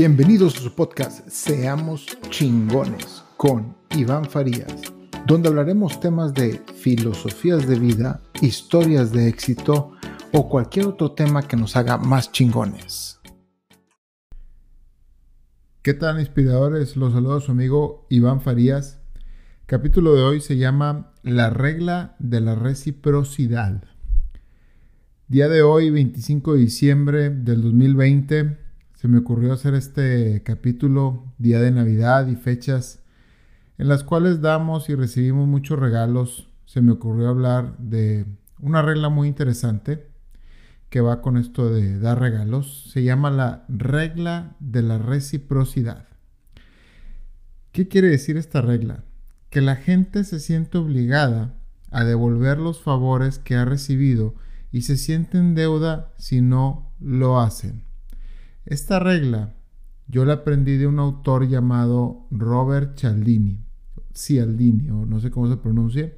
Bienvenidos a su podcast Seamos chingones con Iván Farías, donde hablaremos temas de filosofías de vida, historias de éxito o cualquier otro tema que nos haga más chingones. ¿Qué tal inspiradores? Los saludo su amigo Iván Farías. capítulo de hoy se llama La regla de la reciprocidad. Día de hoy, 25 de diciembre del 2020 se me ocurrió hacer este capítulo, día de Navidad y fechas en las cuales damos y recibimos muchos regalos. Se me ocurrió hablar de una regla muy interesante que va con esto de dar regalos. Se llama la regla de la reciprocidad. ¿Qué quiere decir esta regla? Que la gente se siente obligada a devolver los favores que ha recibido y se siente en deuda si no lo hacen. Esta regla yo la aprendí de un autor llamado Robert Cialdini, Cialdini, o no sé cómo se pronuncia.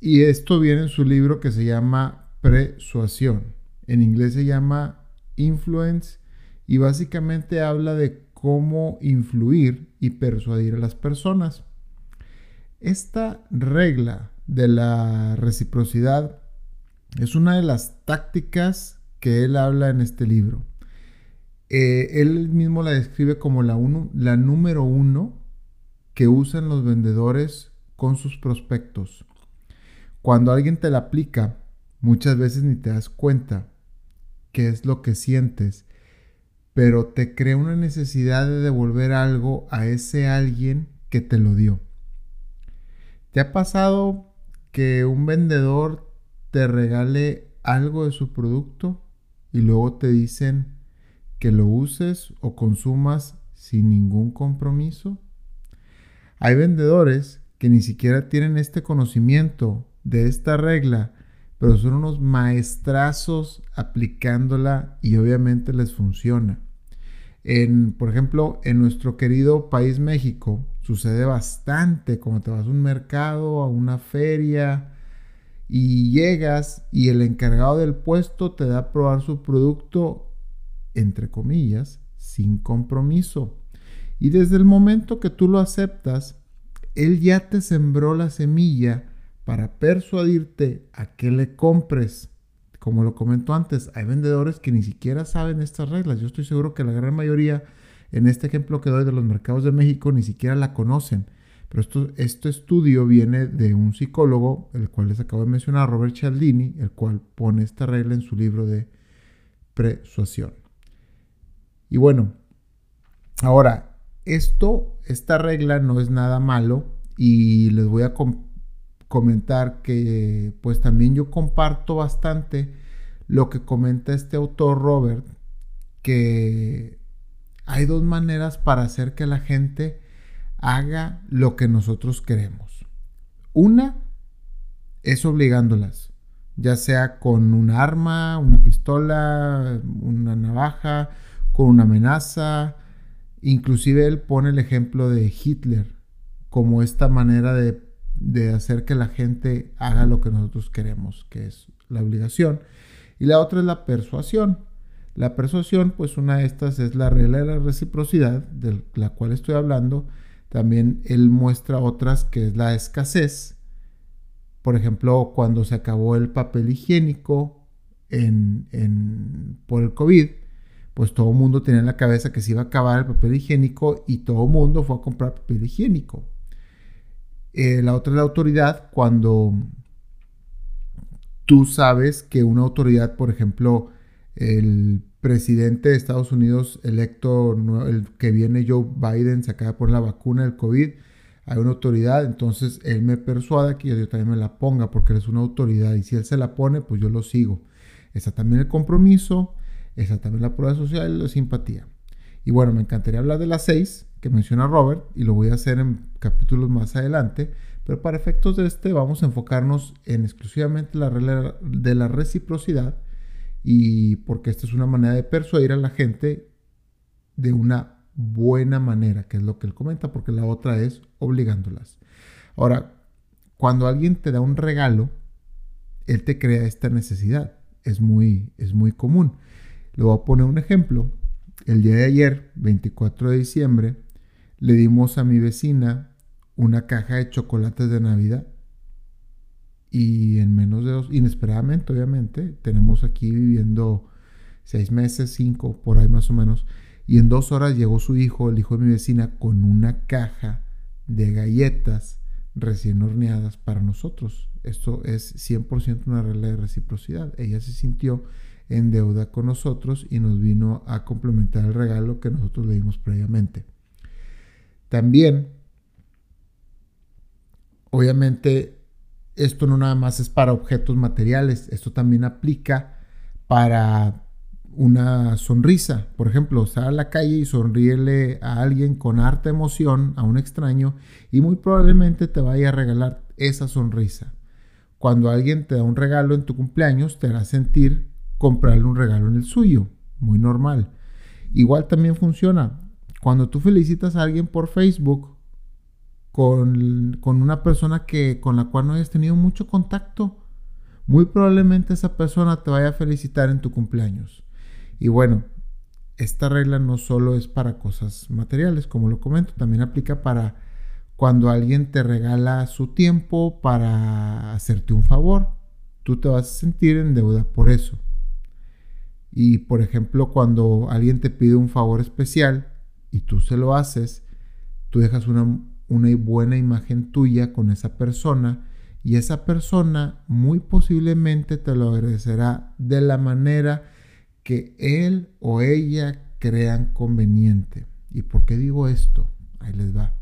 Y esto viene en su libro que se llama Persuasión. En inglés se llama Influence y básicamente habla de cómo influir y persuadir a las personas. Esta regla de la reciprocidad es una de las tácticas que él habla en este libro. Eh, él mismo la describe como la, la número uno que usan los vendedores con sus prospectos. Cuando alguien te la aplica, muchas veces ni te das cuenta qué es lo que sientes, pero te crea una necesidad de devolver algo a ese alguien que te lo dio. ¿Te ha pasado que un vendedor te regale algo de su producto y luego te dicen, que lo uses o consumas sin ningún compromiso? Hay vendedores que ni siquiera tienen este conocimiento de esta regla, pero son unos maestrazos aplicándola y obviamente les funciona. En, por ejemplo, en nuestro querido país México sucede bastante como te vas a un mercado, a una feria y llegas y el encargado del puesto te da a probar su producto entre comillas, sin compromiso. Y desde el momento que tú lo aceptas, Él ya te sembró la semilla para persuadirte a que le compres. Como lo comento antes, hay vendedores que ni siquiera saben estas reglas. Yo estoy seguro que la gran mayoría, en este ejemplo que doy de los mercados de México, ni siquiera la conocen. Pero esto, este estudio viene de un psicólogo, el cual les acabo de mencionar, Robert Cialdini, el cual pone esta regla en su libro de persuasión. Y bueno, ahora, esto, esta regla no es nada malo y les voy a comentar que pues también yo comparto bastante lo que comenta este autor Robert, que hay dos maneras para hacer que la gente haga lo que nosotros queremos. Una es obligándolas, ya sea con un arma, una pistola, una navaja, con una amenaza. Inclusive él pone el ejemplo de Hitler como esta manera de, hacer que la gente haga lo que nosotros queremos, que es la obligación. Y la otra es la persuasión. La persuasión, pues una de estas es la regla de la reciprocidad, de la cual estoy hablando. También él muestra otras que es la escasez. Por ejemplo, cuando se acabó el papel higiénico en, por el COVID, pues todo el mundo tenía en la cabeza que se iba a acabar el papel higiénico y todo el mundo fue a comprar papel higiénico. Eh, la otra es la autoridad, cuando tú sabes que una autoridad, por ejemplo, el presidente de Estados Unidos electo, el que viene Joe Biden, se acaba de poner la vacuna del COVID, hay una autoridad, entonces él me persuada que yo también me la ponga porque él es una autoridad y si él se la pone, pues yo lo sigo. Está también el compromiso, esa también la prueba social y la simpatía. Y bueno, me encantaría hablar de las seis que menciona Robert y lo voy a hacer en capítulos más adelante, pero para efectos de este vamos a enfocarnos en exclusivamente la regla de la reciprocidad y porque esta es una manera de persuadir a la gente de una buena manera, que es lo que él comenta, porque la otra es obligándolas. Ahora, cuando alguien te da un regalo, él te crea esta necesidad. Es muy, es muy común. Le voy a poner un ejemplo. el día de ayer, 24 de diciembre, le dimos a mi vecina una caja de chocolates de Navidad. Y en menos de dos, inesperadamente, obviamente, tenemos aquí viviendo seis meses, cinco, por ahí más o menos. Y en dos horas llegó su hijo, el hijo de mi vecina, con una caja de galletas recién horneadas para nosotros. Esto es 100% una regla de reciprocidad. Ella se sintió en deuda con nosotros y nos vino a complementar el regalo que nosotros le dimos previamente. También, obviamente, esto no nada más es para objetos materiales, esto también aplica para una sonrisa. Por ejemplo, sal a la calle y sonríele a alguien con harta emoción, a un extraño, y muy probablemente te vaya a regalar esa sonrisa. Cuando alguien te da un regalo en tu cumpleaños, te hará sentir comprarle un regalo en el suyo. Muy normal. Igual también funciona. Cuando tú felicitas a alguien por Facebook con, con una persona que, con la cual no hayas tenido mucho contacto, muy probablemente esa persona te vaya a felicitar en tu cumpleaños. Y bueno, esta regla no solo es para cosas materiales, como lo comento, también aplica para cuando alguien te regala su tiempo para hacerte un favor. Tú te vas a sentir en deuda por eso. Y por ejemplo, cuando alguien te pide un favor especial y tú se lo haces, tú dejas una, una buena imagen tuya con esa persona y esa persona muy posiblemente te lo agradecerá de la manera que él o ella crean conveniente. ¿Y por qué digo esto? Ahí les va.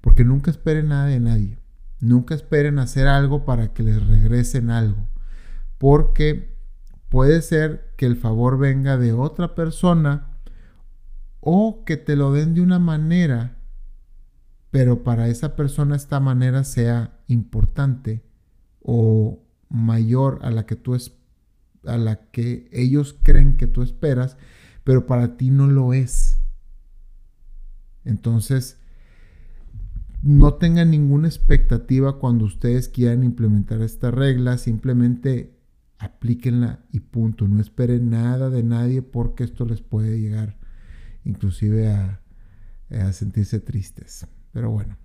Porque nunca esperen nada de nadie. Nunca esperen hacer algo para que les regresen algo. Porque puede ser que el favor venga de otra persona o que te lo den de una manera, pero para esa persona esta manera sea importante o mayor a la que tú esperas a la que ellos creen que tú esperas, pero para ti no lo es. Entonces, no tengan ninguna expectativa cuando ustedes quieran implementar esta regla, simplemente aplíquenla y punto. No esperen nada de nadie porque esto les puede llegar inclusive a, a sentirse tristes. Pero bueno.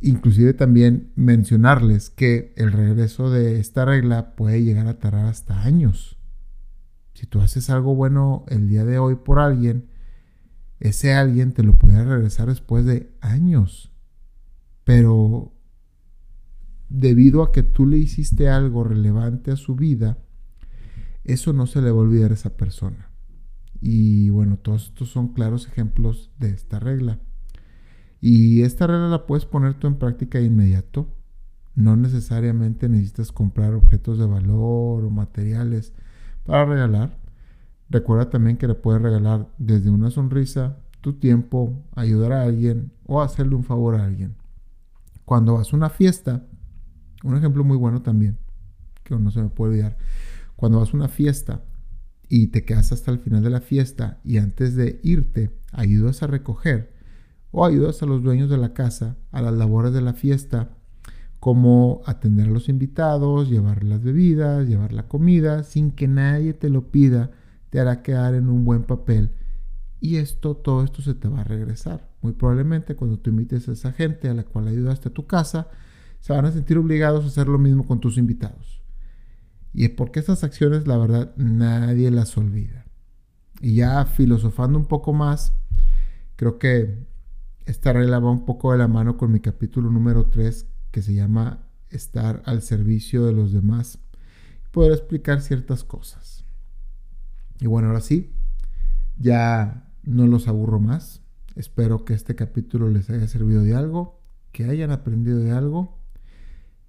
Inclusive también mencionarles que el regreso de esta regla puede llegar a tardar hasta años. Si tú haces algo bueno el día de hoy por alguien, ese alguien te lo puede regresar después de años. Pero debido a que tú le hiciste algo relevante a su vida, eso no se le va a olvidar a esa persona. Y bueno, todos estos son claros ejemplos de esta regla. Y esta regla la puedes poner tú en práctica de inmediato. No necesariamente necesitas comprar objetos de valor o materiales para regalar. Recuerda también que le puedes regalar desde una sonrisa, tu tiempo, ayudar a alguien o hacerle un favor a alguien. Cuando vas a una fiesta, un ejemplo muy bueno también, que no se me puede olvidar, cuando vas a una fiesta y te quedas hasta el final de la fiesta y antes de irte ayudas a recoger, o ayudas a los dueños de la casa a las labores de la fiesta, como atender a los invitados, llevar las bebidas, llevar la comida, sin que nadie te lo pida, te hará quedar en un buen papel. Y esto, todo esto se te va a regresar. Muy probablemente cuando tú invites a esa gente a la cual ayudaste a tu casa, se van a sentir obligados a hacer lo mismo con tus invitados. Y es porque estas acciones, la verdad, nadie las olvida. Y ya filosofando un poco más, creo que esta regla va un poco de la mano con mi capítulo número 3 que se llama estar al servicio de los demás y poder explicar ciertas cosas. Y bueno, ahora sí, ya no los aburro más. Espero que este capítulo les haya servido de algo, que hayan aprendido de algo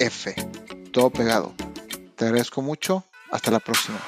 F. Todo pegado. Te agradezco mucho. Hasta la próxima.